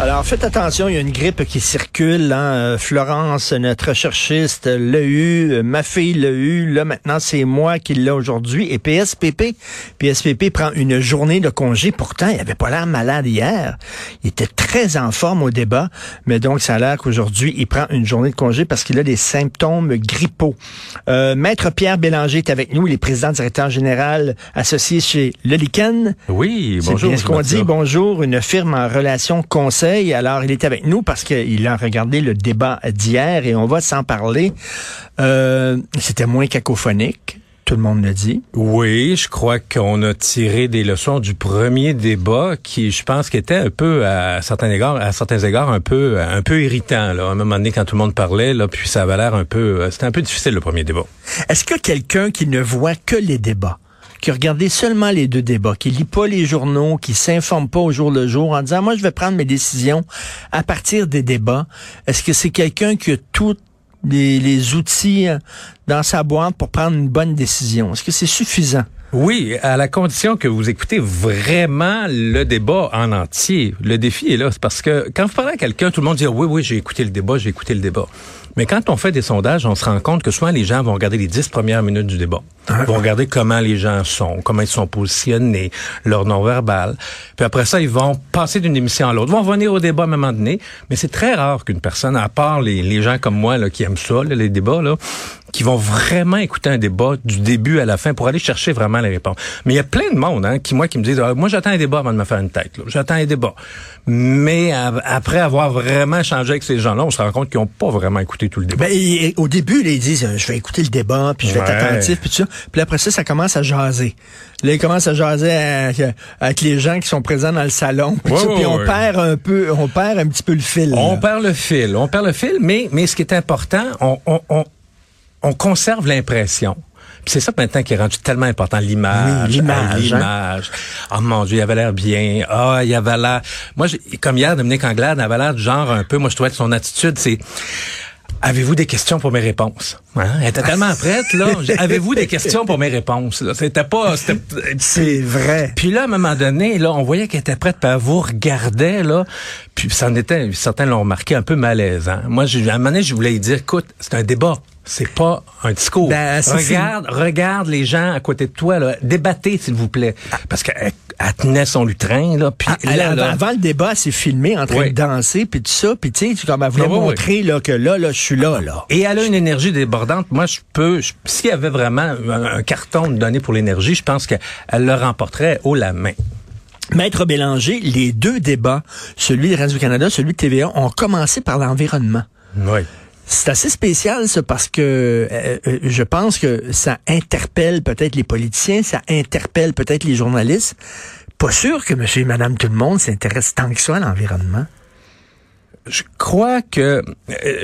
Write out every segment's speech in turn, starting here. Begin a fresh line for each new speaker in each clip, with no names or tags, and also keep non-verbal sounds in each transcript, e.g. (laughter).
Alors, faites attention, il y a une grippe qui circule. Hein. Euh, Florence, notre recherchiste, l'a eu. Ma fille l'a eu. Là, maintenant, c'est moi qui l'ai aujourd'hui. Et PSPP, PSPP prend une journée de congé. Pourtant, il avait pas l'air malade hier. Il était très en forme au débat. Mais donc, ça a l'air qu'aujourd'hui, il prend une journée de congé parce qu'il a des symptômes grippaux. Euh, Maître Pierre Bélanger est avec nous. Il est président directeur général associé chez Leliken.
Oui,
C'est
bonjour.
bien ce qu'on dit. Bonjour, une firme en relations conseil. Alors, il est avec nous parce qu'il a regardé le débat d'hier et on va s'en parler. Euh, C'était moins cacophonique, tout le monde le dit.
Oui, je crois qu'on a tiré des leçons du premier débat qui, je pense, qui était un peu à certains égards, à certains égards, un peu, un peu irritant. Là, à un moment donné, quand tout le monde parlait, là, puis ça avait l'air un peu, euh, c'était un peu difficile le premier débat.
Est-ce que quelqu'un qui ne voit que les débats, qui a regardé seulement les deux débats, qui lit pas les journaux, qui s'informe pas au jour le jour en disant moi je vais prendre mes décisions à partir des débats, est-ce que c'est quelqu'un qui a tous les, outils euh, dans sa boîte pour prendre une bonne décision? Est-ce que c'est suffisant?
Oui, à la condition que vous écoutez vraiment le débat en entier. Le défi est là, c'est parce que quand vous parlez à quelqu'un, tout le monde dit oui, oui, j'ai écouté le débat, j'ai écouté le débat. Mais quand on fait des sondages, on se rend compte que souvent les gens vont regarder les dix premières minutes du débat. Ils vont regarder comment les gens sont, comment ils sont positionnés, leur non-verbal. Puis après ça, ils vont passer d'une émission à l'autre. Ils vont revenir au débat à un moment donné. Mais c'est très rare qu'une personne, à part les, les gens comme moi là, qui aiment ça, là, les débats, là, qui vont vraiment écouter un débat du début à la fin pour aller chercher vraiment les réponses. Mais il y a plein de monde hein, qui, moi, qui me disent, Ah, moi, j'attends un débat avant de me faire une tête. J'attends un débat. Mais à- après avoir vraiment échangé avec ces gens-là, on se rend compte qu'ils n'ont pas vraiment écouté tout le débat.
Ben, au début, là, ils disent, euh, je vais écouter le débat, puis je vais être attentif, puis tout ça. Puis après ça, ça commence à jaser. Là, ils commencent à jaser avec, avec les gens qui sont présents dans le salon. Puis,
Ouais,
ça,
ouais,
puis on perd un peu, on perd un petit peu le fil.
On
là.
perd le fil, on perd le fil, mais, mais ce qui est important, on, on, on, on conserve l'impression. C'est ça maintenant qui est rendu tellement important, l'image.
Oui, l'image,
Hey, L'image. Oh mon Dieu, il avait l'air bien. Ah, il avait l'air... Moi, j'ai- comme hier, Dominique Anglade avait l'air du genre un peu... Moi, je trouvais que son attitude, c'est... Avez-vous des questions pour mes réponses? Hein? Elle était tellement prête, là. (laughs) Avez-vous des questions pour mes réponses? C'était pas... c'était-
C'est vrai.
puis là, à un moment donné, là, on voyait qu'elle était prête, puis elle vous regardait, là. Puis ça en était, certains l'ont remarqué, un peu malaisant. Moi, j'ai- à un moment donné, je voulais lui dire, écoute, c'est un débat. C'est pas un discours.
Ben,
regarde, regarde les gens à côté de toi, là. Débattez, s'il vous plaît. Parce qu'elle elle tenait son lutrin, là. Puis
Ah,
là,
avant,
là,
avant le débat, elle s'est filmée en train
Oui.
de danser, puis tout ça. Puis tu sais, comme elle voulait
oui.
montrer là, que là, là, je suis là, là.
Et elle a une énergie débordante. Moi, je peux, s'il y avait vraiment un, un carton de données pour l'énergie, je pense qu'elle le remporterait haut la main.
Maître Bélanger, les deux débats, celui de Radio-Canada, celui de TVA, ont commencé par l'environnement.
Oui.
C'est assez spécial, ça, parce que euh, euh, je pense que ça interpelle peut-être les politiciens, ça interpelle peut-être les journalistes. Pas sûr que monsieur et madame tout le monde s'intéresse tant que ça à l'environnement.
Je crois que euh,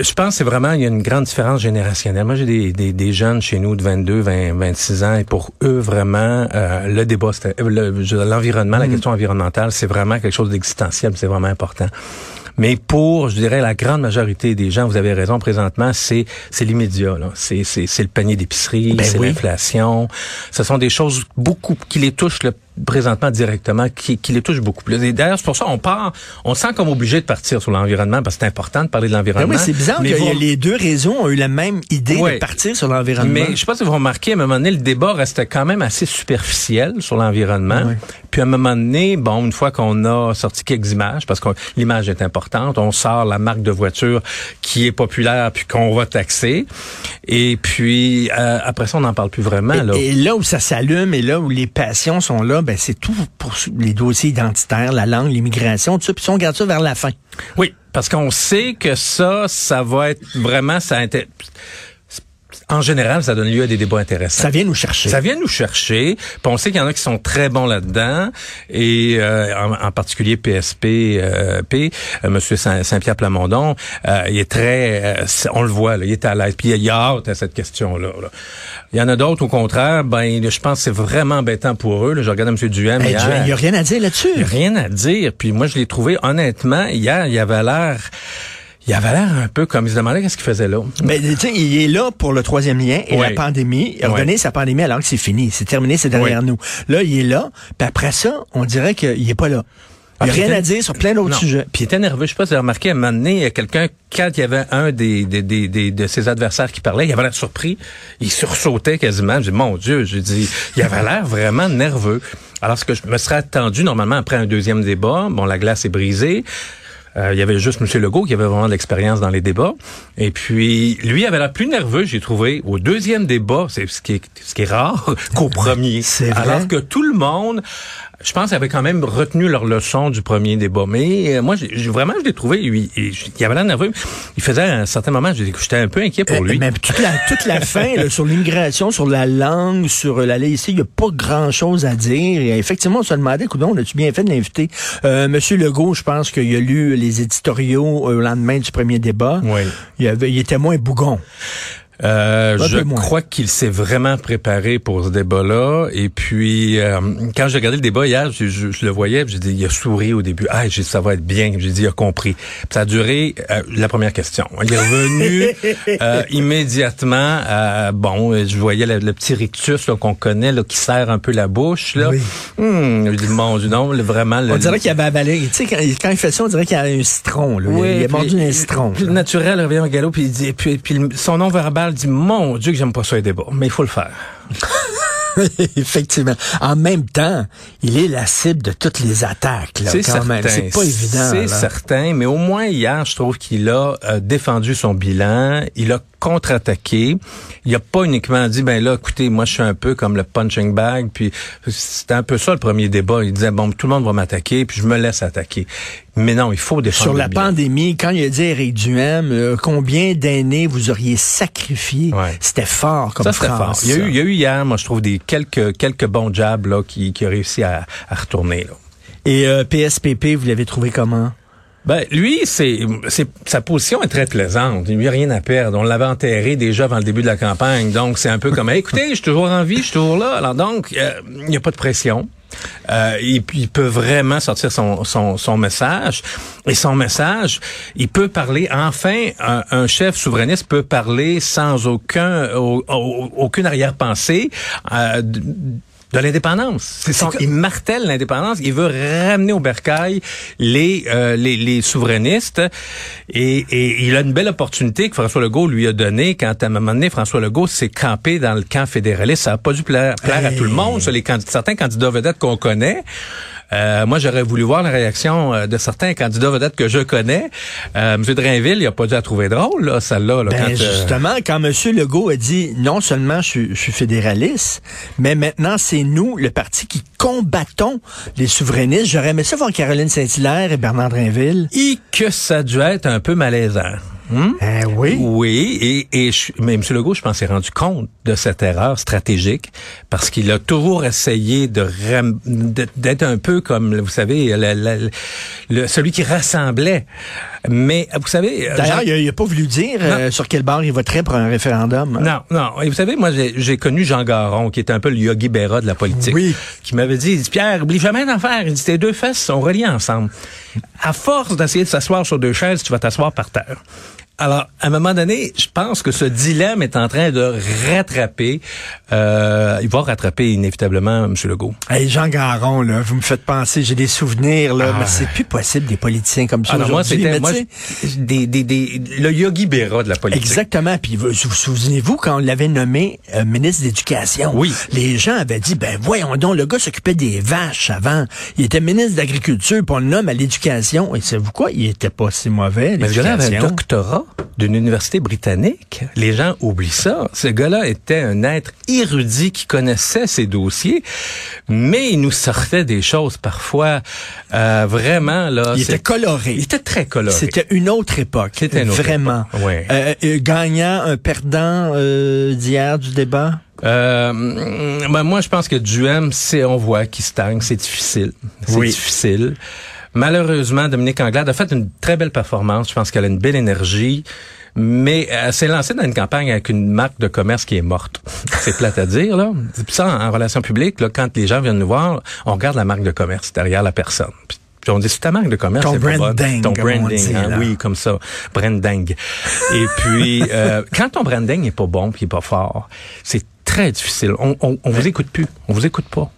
je pense que c'est vraiment il y a une grande différence générationnelle. Moi j'ai des, des, des jeunes chez nous de 22, 20, 26 ans et pour eux vraiment euh, le débat euh, le- l'environnement, la question environnementale, c'est vraiment quelque chose d'existentiel, c'est vraiment important. Mais pour, je dirais, la grande majorité des gens, vous avez raison, présentement, c'est c'est l'immédiat. C'est c'est c'est le panier d'épicerie,
Ben
c'est
oui.
l'inflation. Ce sont des choses beaucoup qui les touchent là, présentement directement, qui, qui les touchent beaucoup plus. Et d'ailleurs, c'est pour ça on part, on se sent comme obligé de partir sur l'environnement parce que c'est important de parler de
Ben
l'environnement.
oui, c'est bizarre
Mais
que
vous-
les deux réseaux ont eu la même idée de partir sur l'environnement.
mais je sais pas si vous remarquez, à un moment donné, le débat restait quand même assez superficiel sur l'environnement. Puis à un moment donné, bon, une fois qu'on a sorti quelques images, parce que l'image est importante, on sort la marque de voiture qui est populaire puis qu'on va taxer. Et puis euh, après ça, on n'en parle plus vraiment. là.
Et, et là où ça s'allume et là où les passions sont là, ben c'est tout pour les dossiers identitaires, la langue, l'immigration, tout ça. Puis ça, on garde ça vers la fin.
Oui, parce qu'on sait que ça, ça va être vraiment, ça en général, ça donne lieu à des débats intéressants.
Ça vient nous chercher.
Ça vient nous chercher. Puis on sait qu'il y en a qui sont très bons là-dedans. Et euh, en, en particulier PSP, euh, P, euh, Monsieur Saint- Saint-Pierre Plamondon, euh, il est très, euh, on le voit, là, il est à l'aise. Puis il a hâte à cette question-là. là. Il y en a d'autres, au contraire, ben, je pense que c'est vraiment embêtant pour eux. là. Je regarde M. Duhem
Hey,
hier.
Il n'y a rien à dire là-dessus.
Il y a rien à dire. Puis moi, je l'ai trouvé honnêtement hier. Il avait l'air. Il avait l'air un peu comme il se demandait qu'est-ce qu'il faisait là.
Mais tu sais, il est là pour le troisième lien et la pandémie. Il a sa pandémie alors que c'est fini, c'est terminé, c'est derrière
Oui.
nous. Là, il est là, puis après ça, on dirait qu'il est pas là. Il n'y
Ah,
a rien
puis
à dire sur plein d'autres sujets.
Puis il était nerveux. Je sais pas si vous avez remarqué, à un moment donné, il y a quelqu'un, quand il y avait un des, des, des, des- de ses adversaires qui parlait, il avait l'air surpris. Il sursautait quasiment. J'ai dit, mon Dieu, j'ai dit, il avait l'air vraiment nerveux. Alors, ce que je me serais attendu, normalement, après un deuxième débat, bon, la glace est brisée. Euh, il y avait juste M. Legault qui avait vraiment de l'expérience dans les débats. Et puis, lui avait l'air plus nerveux, j'ai trouvé, au deuxième débat, c'est ce qui est, ce qui est rare, (laughs) qu'au premier.
C'est vrai.
Alors que tout le monde, je pense, avait quand même retenu leur leçon du premier débat. Mais euh, moi, j'ai vraiment, je l'ai trouvé, lui, il, il avait l'air nerveux. Il faisait à un certain moment, j'étais un peu inquiet pour
Euh,
lui.
Même toute la, toute la fin là, sur l'immigration, sur la langue, sur la laïcité, il n'y a pas grand-chose à dire. Et effectivement, on se demandait, coudonc, as-tu bien fait de l'inviter? Euh, Monsieur Legault, je pense qu'il a lu les éditoriaux euh, au lendemain du premier débat.
Oui.
Il, avait, il était moins bougon.
Euh, je crois qu'il s'est vraiment préparé pour ce débat-là. Et puis, euh, quand j'ai regardé le débat hier, je, je- je le voyais, j'ai dit, il a souri au début. Ah, j'ai dit, ça va être bien. J'ai dit, il a compris. Puis ça a duré euh, la première question. Il est revenu (laughs) euh, immédiatement. euh, bon, je voyais le, le petit rictus qu'on connaît, là, qui serre un peu la bouche. Là.
Oui.
Hum, je dis, mon Dieu, non, le- vraiment... Le,
On dirait qu'il avait avalé. Tu sais, quand, quand il fait ça, on dirait qu'il y a un citron. Là.
oui,
il a mordu un citron.
Puis le naturel revient au galop, puis il dit, puis, puis son nom verbal dit, mon Dieu que j'aime pas ça les débats, mais il faut le faire. (laughs)
Effectivement. En même temps, il est la cible de toutes les attaques,
C'est certain.
C'est pas évident.
C'est certain, mais au moins hier, je trouve qu'il a euh, défendu son bilan, il a contre-attaqué. Il a pas uniquement dit, ben là, écoutez, moi je suis un peu comme le punching bag, puis c'était un peu ça le premier débat. Il disait, bon, tout le monde va m'attaquer, puis je me laisse attaquer. Mais non, il faut défendre
Sur la pandémie, quand il a dit à Éric Duhem, euh, combien d'aînés vous auriez sacrifié,
Ouais.
c'était fort comme
Ça, fort. Il y, a eu, il y a eu hier, moi, je trouve, des quelques, quelques bons jabs là, qui, qui a réussi à, à retourner. Là.
Et euh, PSPP, vous l'avez trouvé comment?
Ben, lui, c'est, c'est, sa position est très plaisante. Il n'y a rien à perdre. On l'avait enterré déjà avant le début de la campagne. Donc, c'est un peu comme, écoutez, je suis toujours en vie, je suis toujours là. Alors, donc, euh, il n'y a pas de pression. Euh, il, il peut vraiment sortir son, son, son message. Et son message, il peut parler, enfin, un, un chef souverainiste peut parler sans aucun, au- au- aucune arrière-pensée. euh, de- l'indépendance. C'est son, il martèle l'indépendance. Il veut ramener au bercail les, euh, les, les souverainistes. Et, et il a une belle opportunité que François Legault lui a donnée quand à un moment donné, François Legault s'est campé dans le camp fédéraliste. Ça n'a pas dû plaire, plaire à tout le monde. Ça, les candidats, certains candidats vedettes qu'on connaît. Euh, moi, j'aurais voulu voir la réaction euh, de certains candidats vedettes que je connais. Euh, M. Drainville, il a pas dû la trouver drôle, là, celle-là. Là,
Ben,
quand,
justement, quand M. Legault a dit non seulement je, suis- je suis fédéraliste, mais maintenant c'est nous, le parti qui combattons les souverainistes. J'aurais aimé ça voir Caroline Saint-Hilaire et Bernard Drainville.
et que ça a dû être un peu malaisant. Hum?
Eh oui.
Oui, et, et je- mais M. Legault, je pense, s'est rendu compte de cette erreur stratégique parce qu'il a toujours essayé de ram- d'être un peu comme, vous savez, la- la- le- celui qui rassemblait. Mais vous savez,
D'ailleurs,
Jean-
il n'a pas voulu dire euh, sur quel bord il voterait pour un référendum.
non, non. Et vous savez, moi, j'ai connu Jean Garon, qui était un peu le Yogi Berra de la politique.
Oui.
Qui m'avait dit, il dit, Pierre, oublie jamais d'en faire. Il dit, tes deux fesses sont reliées ensemble. À force d'essayer de s'asseoir sur deux chaises, tu vas t'asseoir par terre. Alors, à un moment donné, je pense que ce dilemme est en train de rattraper. Euh, il va rattraper inévitablement M. Legault.
Hey, Jean Garon, là, vous me faites penser, j'ai des souvenirs, là,
Ah.
mais c'est plus possible des politiciens comme ça
Alors moi,
aujourd'hui.
c'était moi, des, des, des, le Yogi Berra de la politique.
Exactement. Puis vous vous souvenez-vous quand on l'avait nommé euh, ministre d'éducation?
Oui.
Les gens avaient dit ben voyons donc le gars s'occupait des vaches avant. Il était ministre d'agriculture, puis on le nomme à l'éducation. Et savez-vous quoi? Il était pas si mauvais.
Mais ce gars-là avait un
l'éducation.
doctorat? D'une université britannique. Les gens oublient ça. Ce gars-là était un être érudit qui connaissait ses dossiers, mais il nous sortait des choses parfois euh, vraiment là.
Il était coloré.
il était très coloré.
C'était une autre époque.
C'était
Vraiment.
époque, ouais.
Euh, euh, gagnant, un perdant euh, d'hier du débat?
Euh, ben moi, je pense que Duhem, c'est on voit qu'il stagne, c'est difficile, c'est
Oui.
difficile. Malheureusement, Dominique Anglade a fait une très belle performance. Je pense qu'elle a une belle énergie. Mais elle s'est lancée dans une campagne avec une marque de commerce qui est morte. (laughs) C'est plate à dire, là. Puis ça, en, relations publiques, là, quand les gens viennent nous voir, on regarde la marque de commerce derrière la personne. Puis on dit, c'est ta marque de commerce.
Ton branding,
Ton branding,
dit,
hein, oui, comme ça. Branding. Et puis, (laughs) euh, quand ton branding n'est pas bon puis est pas fort, c'est très difficile. On, on, on vous écoute plus. On vous écoute pas.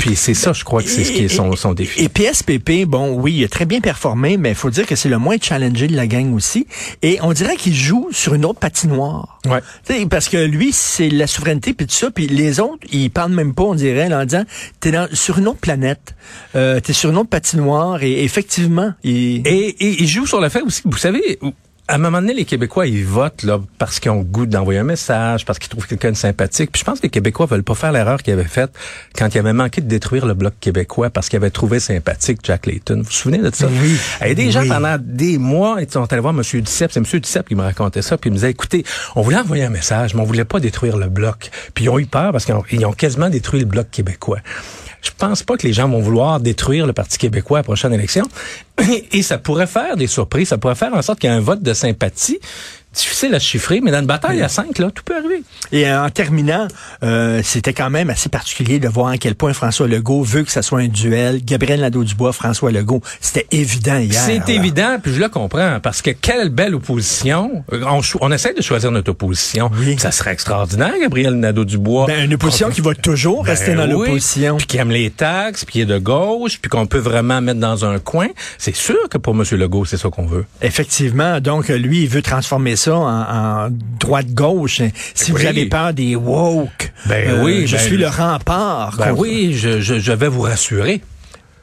Puis c'est ça, je crois que c'est ce qui est son, son défi.
Et PSPP, bon, oui, il a très bien performé, mais il faut dire que c'est le moins challengé de la gang aussi. Et on dirait qu'il joue sur une autre patinoire.
Ouais.
Tu sais, parce que lui, c'est la souveraineté puis tout ça, puis les autres, ils parlent même pas, on dirait, là, en disant, t'es dans, sur une autre planète, euh, t'es sur une autre patinoire, et effectivement, il...
Et, et il joue sur le fait aussi, vous savez, à un moment donné, les Québécois, ils votent là parce qu'ils ont le goût d'envoyer un message, parce qu'ils trouvent quelqu'un de sympathique. Puis je pense que les Québécois veulent pas faire l'erreur qu'ils avaient faite quand ils avaient manqué de détruire le Bloc québécois parce qu'ils avaient trouvé sympathique Jack Layton. Vous vous souvenez de ça?
Oui.
Et des gens, pendant des mois, ils sont allés voir M. Duceppe. C'est M. Duceppe qui me racontait ça. Puis il me disait, écoutez, on voulait envoyer un message, mais on voulait pas détruire le Bloc. Puis ils ont eu peur parce qu'ils ont, ils ont quasiment détruit le Bloc québécois. Je pense pas que les gens vont vouloir détruire le Parti québécois à la prochaine élection. (coughs) Et ça pourrait faire des surprises. Ça pourrait faire en sorte qu'il y ait un vote de sympathie. Difficile à chiffrer, mais dans une bataille à cinq, là, tout peut arriver.
Et euh, en terminant, euh, c'était quand même assez particulier de voir à quel point François Legault veut que ça soit un duel. Gabriel Nadeau-Dubois, François Legault, c'était évident hier.
C'est évident, puis je le comprends, parce que quelle belle opposition. Euh, On, on essaie de choisir notre opposition.
Oui.
Ça serait extraordinaire, Gabriel Nadeau-Dubois.
Ben, une opposition qui va toujours
Ben
rester dans
oui,
l'opposition.
Puis qui aime les taxes, puis qui est de gauche, puis qu'on peut vraiment mettre dans un coin. C'est sûr que pour M. Legault, c'est ça qu'on veut.
Effectivement, donc lui, il veut transformer ça en, en droite-gauche. Si
Oui.
vous avez peur des woke,
Ben oui,
je
ben,
suis le rempart.
Ben
contre-
oui, je, je, je vais vous rassurer.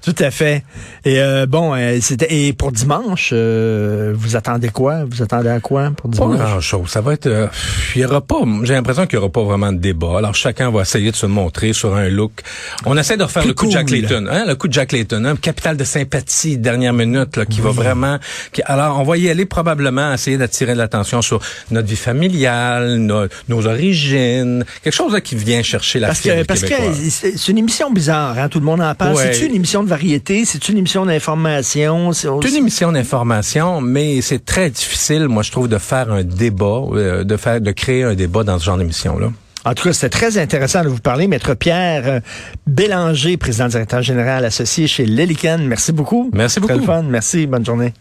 Tout à fait. Et euh, bon, euh, c'était et pour dimanche, euh, vous attendez quoi? Vous attendez à quoi pour
Pas
dimanche?
grand chose. Ça va être, euh, il y aura pas, j'ai l'impression qu'il y aura pas vraiment de débat. Alors chacun va essayer de se montrer sur un look. On essaie de refaire
Plus
le coup de Jack. Layton, hein, le coup de Jack Layton, un capital de sympathie dernière minute là, qui va vraiment. qui- alors on va y aller probablement essayer d'attirer l'attention sur notre vie familiale, nos, nos origines, quelque chose là, qui vient chercher la
Parce que parce que c'est une émission bizarre, hein, tout le monde en parle.
Ouais.
C'est une émission de variété, c'est une émission d'information.
C'est une émission d'information, mais c'est très difficile, moi je trouve, de faire un débat, euh, de faire, de créer un débat dans ce genre d'émission là.
En tout cas, c'était très intéressant de vous parler. Maître Pierre euh, Bélanger, président directeur général associé chez Lelican. Merci beaucoup.
Merci
Très
beaucoup.
le fun. Merci. Bonne journée.